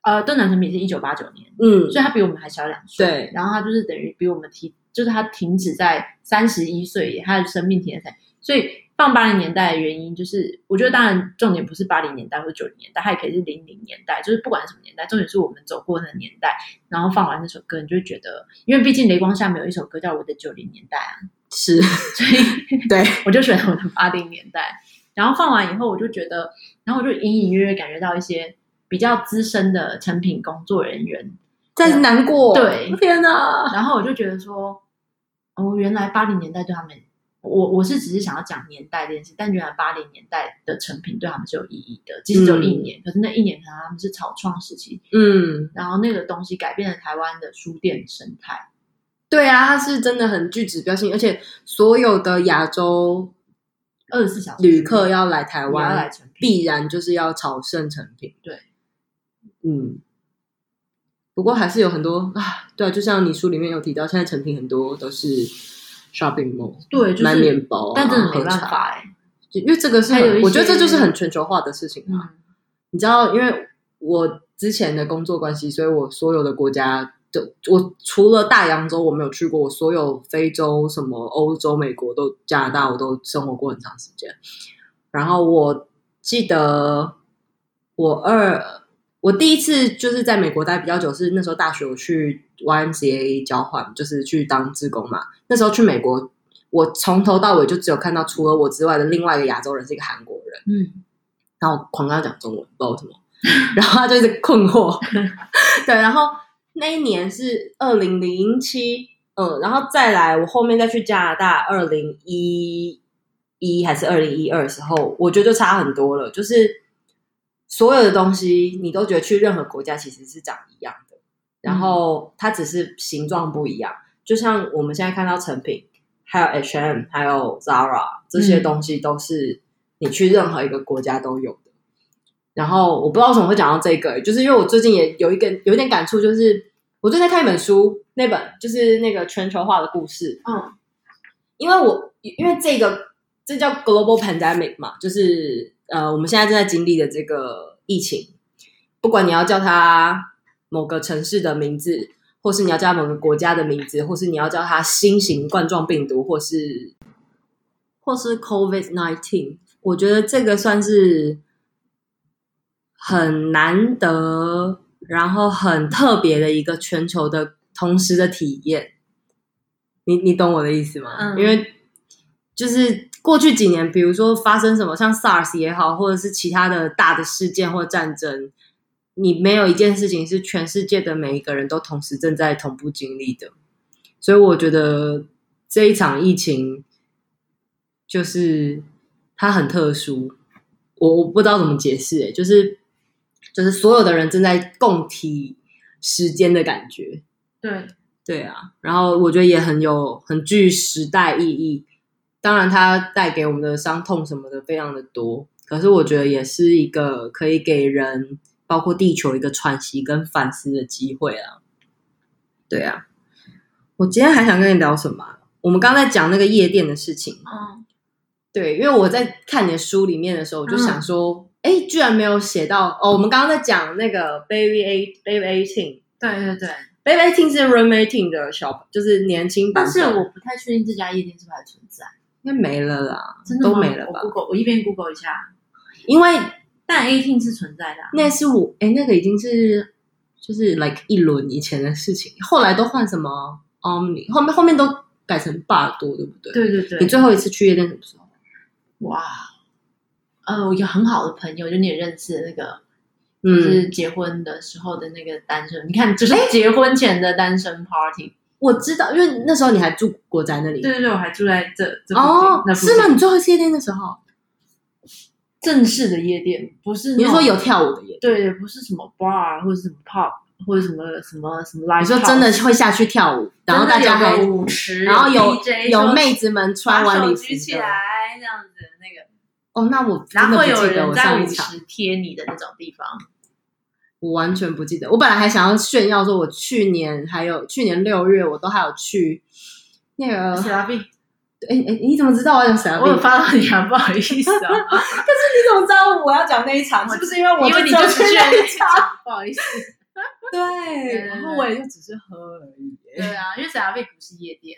呃，邓南成品是一九八九年，嗯，所以他比我们还小两岁，对，然后他就是等于比我们停，就是他停止在三十一岁，他的生命体验才，所以。放八零年代的原因，就是我觉得当然重点不是八零年代或者九零年代，它也可以是零零年代，就是不管什么年代，重点是我们走过那个年代。然后放完那首歌，你就觉得，因为毕竟雷光下面有一首歌叫《我的九零年代》啊，是，所以 对我就选了我的八零年代。然后放完以后，我就觉得，然后我就隐隐约约感觉到一些比较资深的成品工作人员在难过，对，天哪！然后我就觉得说，哦，原来八零年代对他们。我我是只是想要讲年代这件事，但原来八零年代的成品对他们是有意义的，即使只有一年，嗯、可是那一年可能他们是草创时期，嗯，然后那个东西改变了台湾的书店生态。对啊，它是真的很具指标性，而且所有的亚洲二十四小时旅客要来台湾，要来成品必然就是要朝圣成品。对，嗯，不过还是有很多啊，对啊，就像你书里面有提到，现在成品很多都是。Shopping mall 对，就是买面包，但真的没办法哎，因为这个是我觉得这就是很全球化的事情嘛。嗯、你知道，因为我之前的工作关系，所以我所有的国家，就我除了大洋洲我没有去过，我所有非洲、什么欧洲、美国都加拿大，我都生活过很长时间。然后我记得我二。我第一次就是在美国待比较久，是那时候大学我去 YMCA 交换，就是去当志工嘛。那时候去美国，我从头到尾就只有看到除了我之外的另外一个亚洲人是一个韩国人，嗯，然后狂跟他讲中文，不知道为什么，然后他就是困惑，对，然后那一年是二零零七，嗯，然后再来我后面再去加拿大，二零一一还是二零一二的时候，我觉得就差很多了，就是。所有的东西，你都觉得去任何国家其实是长一样的，然后它只是形状不一样。就像我们现在看到成品，还有 H&M，还有 Zara 这些东西，都是你去任何一个国家都有的。然后我不知道为什么会讲到这个，就是因为我最近也有一个有一点感触，就是我最近在看一本书，那本就是那个全球化的故事。嗯，因为我因为这个这叫 Global Pandemic 嘛，就是。呃，我们现在正在经历的这个疫情，不管你要叫它某个城市的名字，或是你要叫它某个国家的名字，或是你要叫它新型冠状病毒，或是或是 COVID nineteen，我觉得这个算是很难得，然后很特别的一个全球的同时的体验。你你懂我的意思吗？嗯，因为就是。过去几年，比如说发生什么，像 SARS 也好，或者是其他的大的事件或战争，你没有一件事情是全世界的每一个人都同时正在同步经历的。所以我觉得这一场疫情就是它很特殊，我我不知道怎么解释，诶，就是就是所有的人正在共体时间的感觉。对对啊，然后我觉得也很有很具时代意义。当然，它带给我们的伤痛什么的非常的多，可是我觉得也是一个可以给人，包括地球一个喘息跟反思的机会啊。对啊，我今天还想跟你聊什么？我们刚才讲那个夜店的事情。嗯，对，因为我在看你的书里面的时候，我就想说，哎、嗯，居然没有写到哦。我们刚刚在讲那个 Baby A Baby Eighteen，对对对，Baby Eighteen 是 Room Eighteen 的小，就是年轻版。但是我不太确定这家夜店是不是还存在。应该没了啦，真的都没了吧？我 Google，我一边 Google 一下，因为但 Eighteen 是存在的、啊，那是我哎，那个已经是就是 like 一轮以前的事情，后来都换什么 Omni，后面后面都改成霸多，对不对？对对对。你最后一次去夜店什么时候？哇，呃，我有很好的朋友，就你也认识的那个，嗯，就是结婚的时候的那个单身，你看，就是结婚前的单身 party。我知道，因为那时候你还住国宅那里。对对对，我还住在这这哦，是吗？你最后夜店的时候，正式的夜店不是？你说有跳舞的夜店？对对，不是什么 bar 或者什么 pub 或者什么什么什么 live。你说真的会下去跳舞，然后大家还舞池，然后有有妹子们穿完礼服举起来这样子那个。哦，那我然后会有人在舞池贴你的那种地方。我完全不记得，我本来还想要炫耀说，我去年还有去年六月，我都还有去那个。史拉币，哎哎，你怎么知道我要讲史拉币？我有发到你啊，不好意思啊。可是你怎么知道我要讲那一场？是不是因为我因为你就去那一场？不好意思。对，然后我也就只是喝而已。对啊，因为史拉币不是夜店，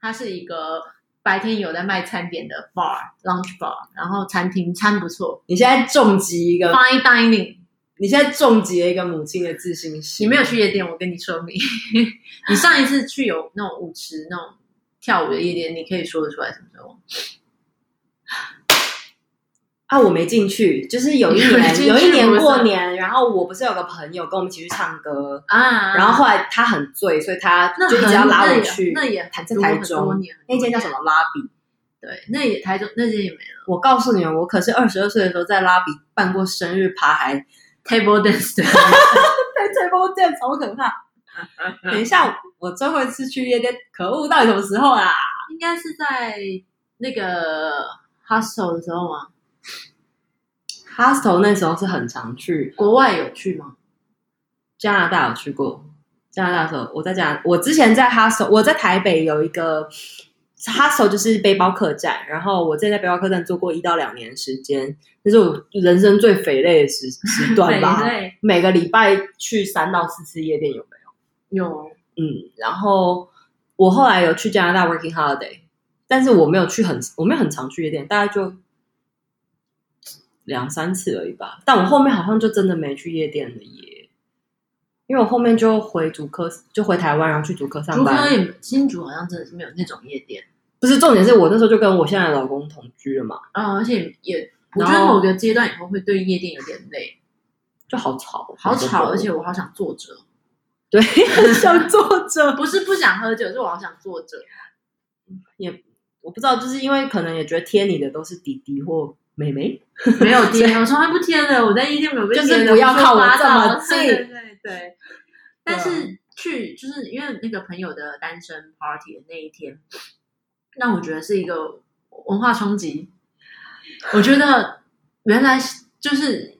它是一个白天有在卖餐点的 bar，lunch bar，然后餐厅餐不错。你现在重击一个 fine dining。你现在重击了一个母亲的自信心。你没有去夜店，我跟你说明。你上一次去有那种舞池、那种跳舞的夜店，你可以说得出来什么时候？啊，我没进去。就是有一年，有一年过年，然后我不是有个朋友跟我们一起去唱歌啊，然后后来他很醉，所以他就一直要拉我去。那也在台中，那间叫什么拉比？对，那也台中那间也没了。我告诉你们，我可是二十二岁的时候在拉比办过生日趴，还。Table dance，对，Table dance 好可怕。等一下，我最后一次去夜店，可恶，到底什么时候啊？应该是在那个 hostel 的时候吗？hostel 那时候是很常去，国外有去吗？加拿大有去过，加拿大的时候我在加拿，我之前在 hostel，我在台北有一个。Hostel 就是背包客栈，然后我在在背包客栈做过一到两年时间，那是我人生最肥累的时 时段吧。累每个礼拜去三到四次夜店有没有？有，嗯。然后我后来有去加拿大 working holiday，但是我没有去很，我没有很常去夜店，大概就两三次而已吧。但我后面好像就真的没去夜店了耶，因为我后面就回主科，就回台湾，然后去主科上班。竹科也新竹好像真的是没有那种夜店。不是重点，是我那时候就跟我现在的老公同居了嘛。啊、嗯，而且也，我觉得某个阶段以后会对夜店有点累，就好吵，好吵，而且我好想坐着。对，很想坐着，不是不想喝酒，是我好想坐着。也我不知道，就是因为可能也觉得贴你的都是弟弟或妹妹，没有 贴，我从来不贴的。我在夜店没有被贴的，就是不要靠我这么近。对对对。但是去就是因为那个朋友的单身 party 的那一天。让我觉得是一个文化冲击。我觉得原来就是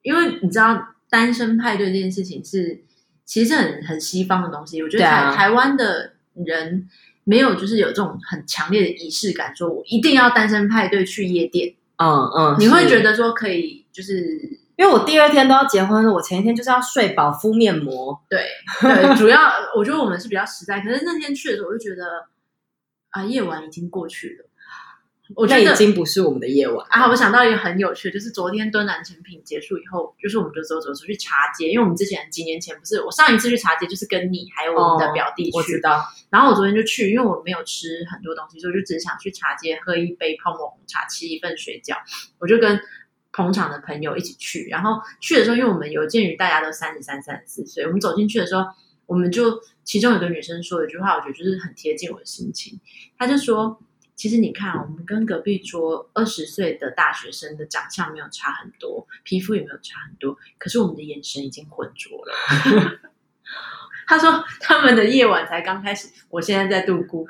因为你知道，单身派对这件事情是其实是很很西方的东西。我觉得台、啊、台湾的人没有就是有这种很强烈的仪式感，说我一定要单身派对去夜店。嗯嗯，你会觉得说可以，就是因为我第二天都要结婚了，我前一天就是要睡饱敷面膜。对对，主要我觉得我们是比较实在。可是那天去的时候，我就觉得。啊，夜晚已经过去了，我觉得已经不是我们的夜晚啊！我想到一个很有趣，就是昨天敦南成品结束以后，就是我们就走走出去茶街，因为我们之前几年前不是我上一次去茶街，就是跟你还有我们的表弟去，哦、我知道。然后我昨天就去，因为我没有吃很多东西，所以我就只想去茶街喝一杯泡沫红茶，吃一份水饺。我就跟捧场的朋友一起去，然后去的时候，因为我们有鉴于大家都三十三、三十四岁，我们走进去的时候。我们就其中有个女生说了一句话，我觉得就是很贴近我的心情。她就说：“其实你看，我们跟隔壁桌二十岁的大学生的长相没有差很多，皮肤也没有差很多，可是我们的眼神已经浑浊了。”他说：“他们的夜晚才刚开始，我现在在度过。”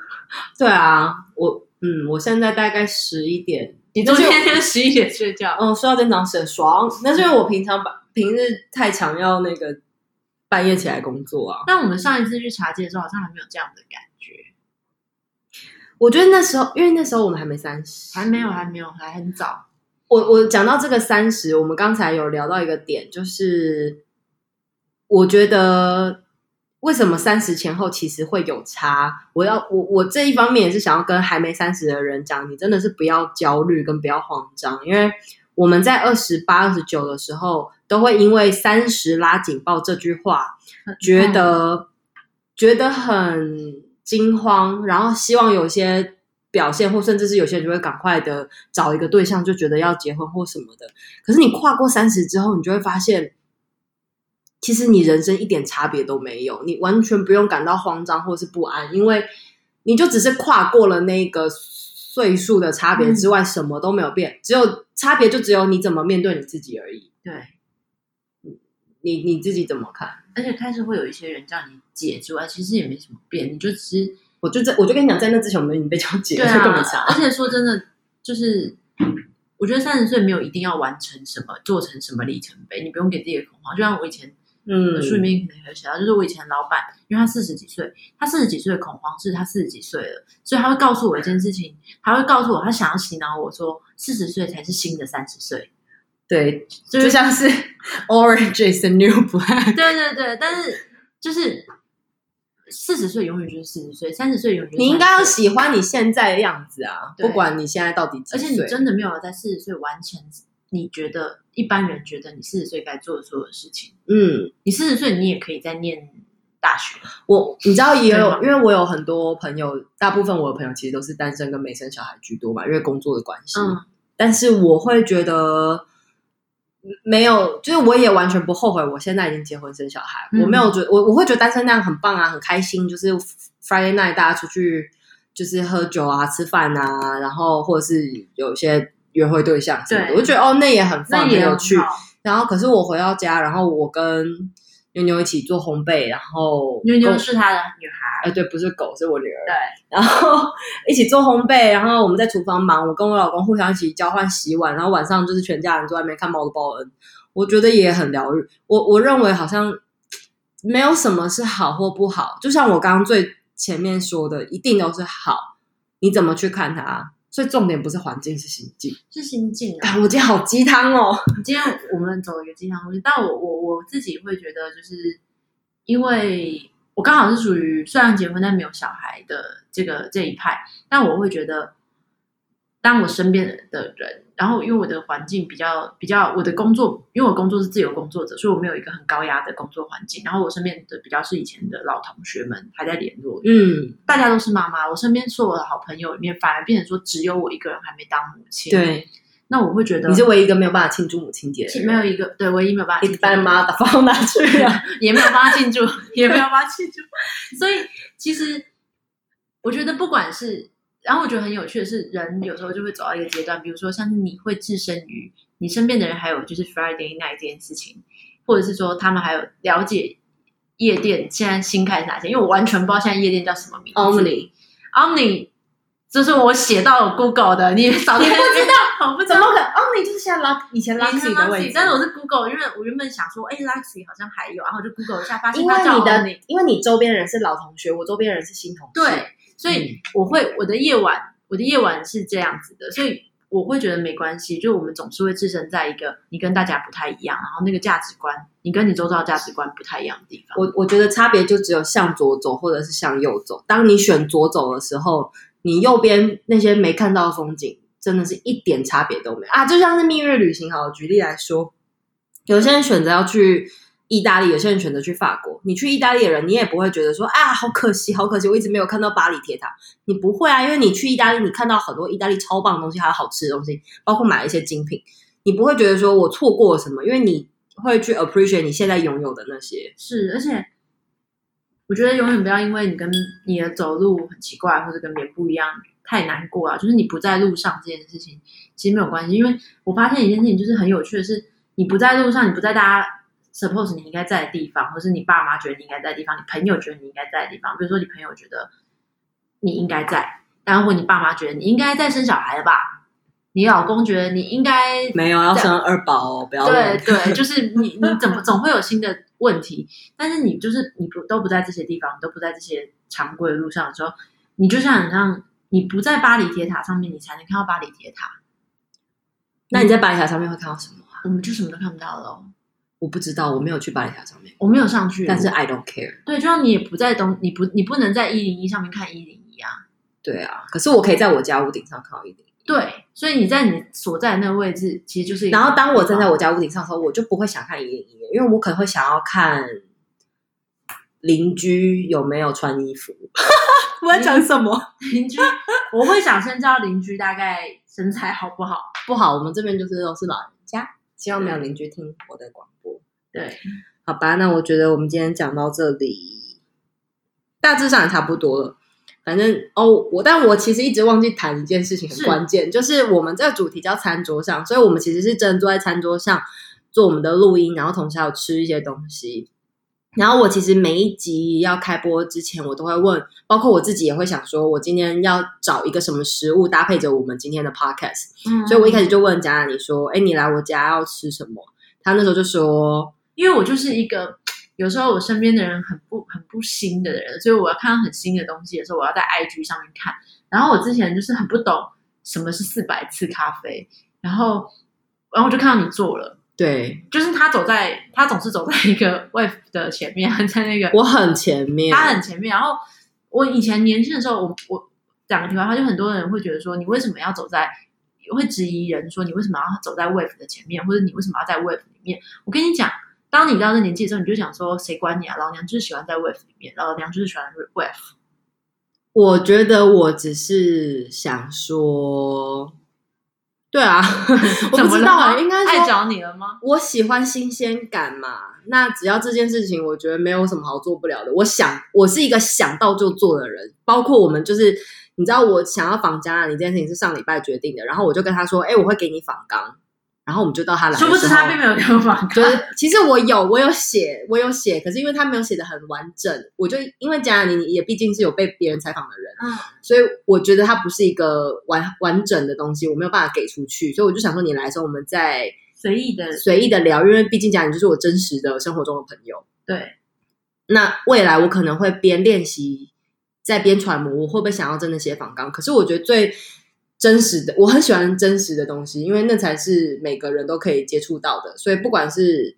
对啊，我嗯，我现在大概十一点你都天天十一点睡觉？嗯，睡到今天早上很爽。那是因为我平常把平日太常要那个半夜起来工作啊。但我们上一次去茶街的时候，好像还没有这样的感觉。我觉得那时候，因为那时候我们还没三十，还没有，还没有，还很早。我我讲到这个三十，我们刚才有聊到一个点，就是我觉得为什么三十前后其实会有差。我要我我这一方面也是想要跟还没三十的人讲，你真的是不要焦虑跟不要慌张，因为我们在二十八、二十九的时候，都会因为“三十拉警报”这句话，觉得、嗯、觉得很惊慌，然后希望有些。表现，或甚至是有些人就会赶快的找一个对象，就觉得要结婚或什么的。可是你跨过三十之后，你就会发现，其实你人生一点差别都没有，你完全不用感到慌张或是不安，因为你就只是跨过了那个岁数的差别之外，什么都没有变，只有差别就只有你怎么面对你自己而已。对，你你自己怎么看？而且开始会有一些人叫你姐之外，其实也没什么变，你就只是。我就在，我就跟你讲，在那之前我们已经被叫姐了。而且说真的，就是我觉得三十岁没有一定要完成什么，做成什么里程碑，你不用给自己的恐慌。就像我以前，嗯，书里面可能有写到，就是我以前老板，因为他四十几岁，他四十几岁的恐慌是他四十几岁了，所以他会告诉我一件事情，他会告诉我，他想要洗脑我说，四十岁才是新的三十岁。对，就像是 Orange is the new black。对对对，但是就是。四十岁永远就是四十岁，三十岁永远。你应该要喜欢你现在的样子啊！不管你现在到底几岁，而且你真的没有在四十岁完成你觉得一般人觉得你四十岁该做的所有的事情。嗯，你四十岁你也可以再念大学。我你知道也有，因为我有很多朋友，大部分我的朋友其实都是单身跟没生小孩居多嘛，因为工作的关系。嗯，但是我会觉得。没有，就是我也完全不后悔。我现在已经结婚生小孩，嗯、我没有觉得我我会觉得单身那样很棒啊，很开心。就是 Friday night 大家出去就是喝酒啊、吃饭啊，然后或者是有一些约会对象什么的，我就觉得哦，那也很棒，很有趣。然后可是我回到家，然后我跟妞妞一起做烘焙，然后妞妞是他的女孩，哎，对，不是狗，是我女儿。对，然后一起做烘焙，然后我们在厨房忙，我跟我老公互相一起交换洗碗，然后晚上就是全家人坐在外面看猫的报恩，我觉得也很疗愈。我我认为好像没有什么是好或不好，就像我刚刚最前面说的，一定都是好，你怎么去看它？所以重点不是环境，是心境，是心境啊！我今天好鸡汤哦，今天我们走一个鸡汤路线，但我我我自己会觉得，就是因为我刚好是属于虽然结婚但没有小孩的这个这一派，但我会觉得，当我身边的人。然后，因为我的环境比较比较，我的工作，因为我工作是自由工作者，所以我没有一个很高压的工作环境。然后我身边的比较是以前的老同学们还在联络，嗯，大家都是妈妈。我身边所有的好朋友里面，反而变成说只有我一个人还没当母亲。对，那我会觉得你是唯一一个没有办法庆祝母亲节的人，没有一个对，唯一没有办法。一般妈的放哪去了？也没有办法庆祝，也没有办法庆祝。所以其实我觉得不管是。然后我觉得很有趣的是，人有时候就会走到一个阶段，比如说像是你会置身于你身边的人，还有就是 Friday night 这件事情，或者是说他们还有了解夜店现在新开哪些，因为我完全不知道现在夜店叫什么名字。Omni，Omni，这是我写到 Google 的，你 早就不知道，我。怎么可能？Omni 就是现在 Lux 以前 Luxy 的位置，但是我是 Google，因为我原本想说，哎，Luxy 好像还有，然后就 Google 一下，发现因为你的，因为你周边人是老同学，我周边人是新同学，对。所以我会我的夜晚，我的夜晚是这样子的，所以我会觉得没关系。就我们总是会置身在一个你跟大家不太一样，然后那个价值观，你跟你周遭价值观不太一样的地方。我我觉得差别就只有向左走，或者是向右走。当你选左走的时候，你右边那些没看到的风景，真的是一点差别都没有啊！就像是蜜月旅行，好，举例来说，有些人选择要去。意大利，有些人选择去法国。你去意大利的人，你也不会觉得说啊，好可惜，好可惜，我一直没有看到巴黎铁塔。你不会啊，因为你去意大利，你看到很多意大利超棒的东西，还有好吃的东西，包括买一些精品。你不会觉得说我错过了什么，因为你会去 appreciate 你现在拥有的那些。是，而且我觉得永远不要因为你跟你的走路很奇怪，或者跟别人不一样，太难过啊。就是你不在路上这件事情，其实没有关系。因为我发现一件事情，就是很有趣的是，你不在路上，你不在大家。Suppose 你应该在的地方，或是你爸妈觉得你应该在的地方，你朋友觉得你应该在的地方。比如说，你朋友觉得你应该在，然后或你爸妈觉得你应该在生小孩了吧？你老公觉得你应该没有要生二宝哦，不要对对，就是你你怎么 总会有新的问题，但是你就是你不都不在这些地方，都不在这些常规的路上的时候，你就像你像你不在巴黎铁塔上面，你才能看到巴黎铁塔。那你在巴黎铁塔上面会看到什么啊？我们就什么都看不到了。我不知道，我没有去巴黎铁塔上面，我没有上去，但是 I don't care。对，就像你也不在东，你不你不能在一零一上面看一零一啊。对啊，可是我可以在我家屋顶上看到一零一。对，所以你在你所在的那个位置，其实就是。然后当我站在我家屋顶上的时候，我就不会想看一零一，因为我可能会想要看邻居有没有穿衣服。我在讲什么？邻居，我会想先知道邻居大概身材好不好？不好，我们这边就是都是老人家，希望没有邻居听我的广播。对，好吧，那我觉得我们今天讲到这里，大致上也差不多了。反正哦，我但我其实一直忘记谈一件事情，很关键，就是我们这个主题叫餐桌上，所以我们其实是真的坐在餐桌上做我们的录音，然后同时还有吃一些东西。然后我其实每一集要开播之前，我都会问，包括我自己也会想说，我今天要找一个什么食物搭配着我们今天的 podcast。嗯，所以我一开始就问贾你说，哎，你来我家要吃什么？他那时候就说，因为我就是一个。有时候我身边的人很不很不新的人，所以我要看到很新的东西的时候，我要在 IG 上面看。然后我之前就是很不懂什么是四百次咖啡，然后然后我就看到你做了，对，就是他走在他总是走在一个 wave 的前面，在那个我很前面，他很前面。然后我以前年轻的时候，我我讲个题外话，就很多人会觉得说，你为什么要走在，会质疑人说你为什么要走在 wave 的前面，或者你为什么要在 wave 里面？我跟你讲。当你到这年纪的时候，你就想说：“谁管你啊？老娘就是喜欢在 wave 里面，老娘就是喜欢 wave。”我觉得我只是想说，对啊，我不知道啊，应该爱找你了吗？我喜欢新鲜感嘛。那只要这件事情，我觉得没有什么好做不了的。我想，我是一个想到就做的人。包括我们，就是你知道，我想要访嘉，你这件事情是上礼拜决定的，然后我就跟他说：“哎，我会给你访纲。”然后我们就到他来的时候，殊不知他并没有给我。就是其实我有，我有写，我有写，可是因为他没有写的很完整，我就因为讲你也毕竟是有被别人采访的人，嗯，所以我觉得他不是一个完完整的东西，我没有办法给出去，所以我就想说你来的时候，我们再随意的随意的聊，因为毕竟讲你就是我真实的生活中的朋友。对，那未来我可能会边练习，在边揣摩，我会不会想要真的写访纲？可是我觉得最。真实的，我很喜欢真实的东西，因为那才是每个人都可以接触到的。所以不管是，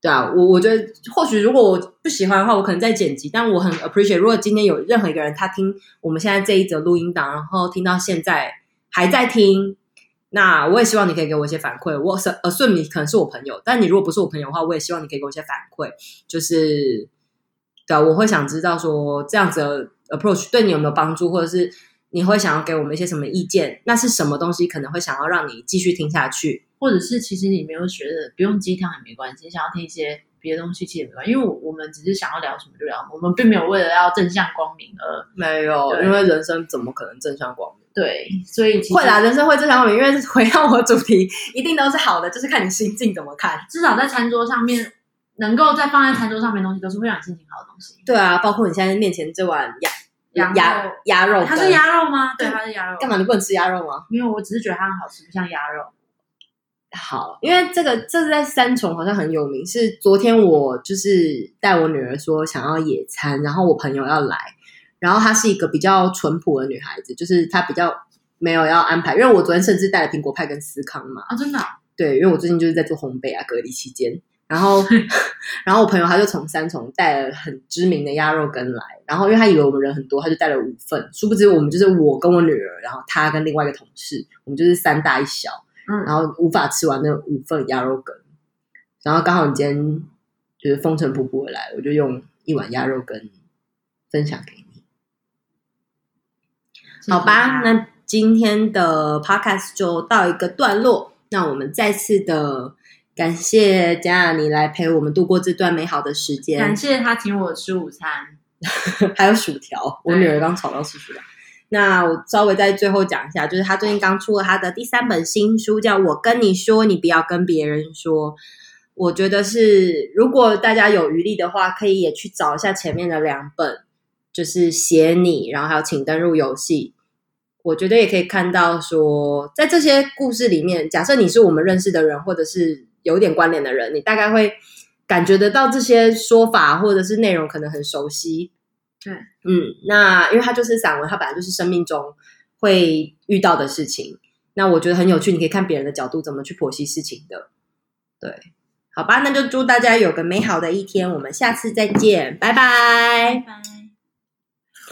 对啊，我我觉得或许如果我不喜欢的话，我可能在剪辑。但我很 appreciate，如果今天有任何一个人他听我们现在这一则录音档，然后听到现在还在听，那我也希望你可以给我一些反馈。我 assume 你可能是我朋友，但你如果不是我朋友的话，我也希望你可以给我一些反馈。就是，对啊，我会想知道说这样子 approach 对你有没有帮助，或者是。你会想要给我们一些什么意见？那是什么东西可能会想要让你继续听下去？或者是其实你没有学的，不用鸡汤也没关系。你想要听一些别的东西，其实也没关系。因为我我们只是想要聊什么就聊，我们并没有为了要正向光明而没有。因为人生怎么可能正向光明？对，所以会啦，人生会正向光明。因为回到我主题，一定都是好的，就是看你心境怎么看。至少在餐桌上面，能够在放在餐桌上面的东西，都是会让你心情好的东西。对啊，包括你现在面前这碗鸭。鸭鸭鸭肉，它是鸭肉吗？对，它是鸭肉。干嘛你不能吃鸭肉吗？因为我只是觉得它很好吃，不像鸭肉。好，因为这个这是在三重好像很有名。是昨天我就是带我女儿说想要野餐，然后我朋友要来，然后她是一个比较淳朴的女孩子，就是她比较没有要安排。因为我昨天甚至带了苹果派跟司康嘛。啊，真的啊？对，因为我最近就是在做烘焙啊，隔离期间。然后，然后我朋友他就从三重带了很知名的鸭肉羹来，然后因为他以为我们人很多，他就带了五份。殊不知我们就是我跟我女儿，然后他跟另外一个同事，我们就是三大一小，嗯，然后无法吃完那五份鸭肉羹。然后刚好你今天就是风尘仆仆的来，我就用一碗鸭肉羹分享给你。好吧，那今天的 podcast 就到一个段落，那我们再次的。感谢贾雅妮来陪我们度过这段美好的时间。感谢他请我吃午餐，还有薯条。我女儿刚吵到吃薯条。那我稍微在最后讲一下，就是他最近刚出了他的第三本新书，叫《我跟你说，你不要跟别人说》。我觉得是，如果大家有余力的话，可以也去找一下前面的两本，就是写你，然后还有请登入游戏。我觉得也可以看到说，在这些故事里面，假设你是我们认识的人，或者是有点关联的人，你大概会感觉得到这些说法或者是内容可能很熟悉。对，嗯，那因为它就是散文，它本来就是生命中会遇到的事情。那我觉得很有趣，你可以看别人的角度怎么去剖析事情的。对，好吧，那就祝大家有个美好的一天，我们下次再见，拜拜。拜拜。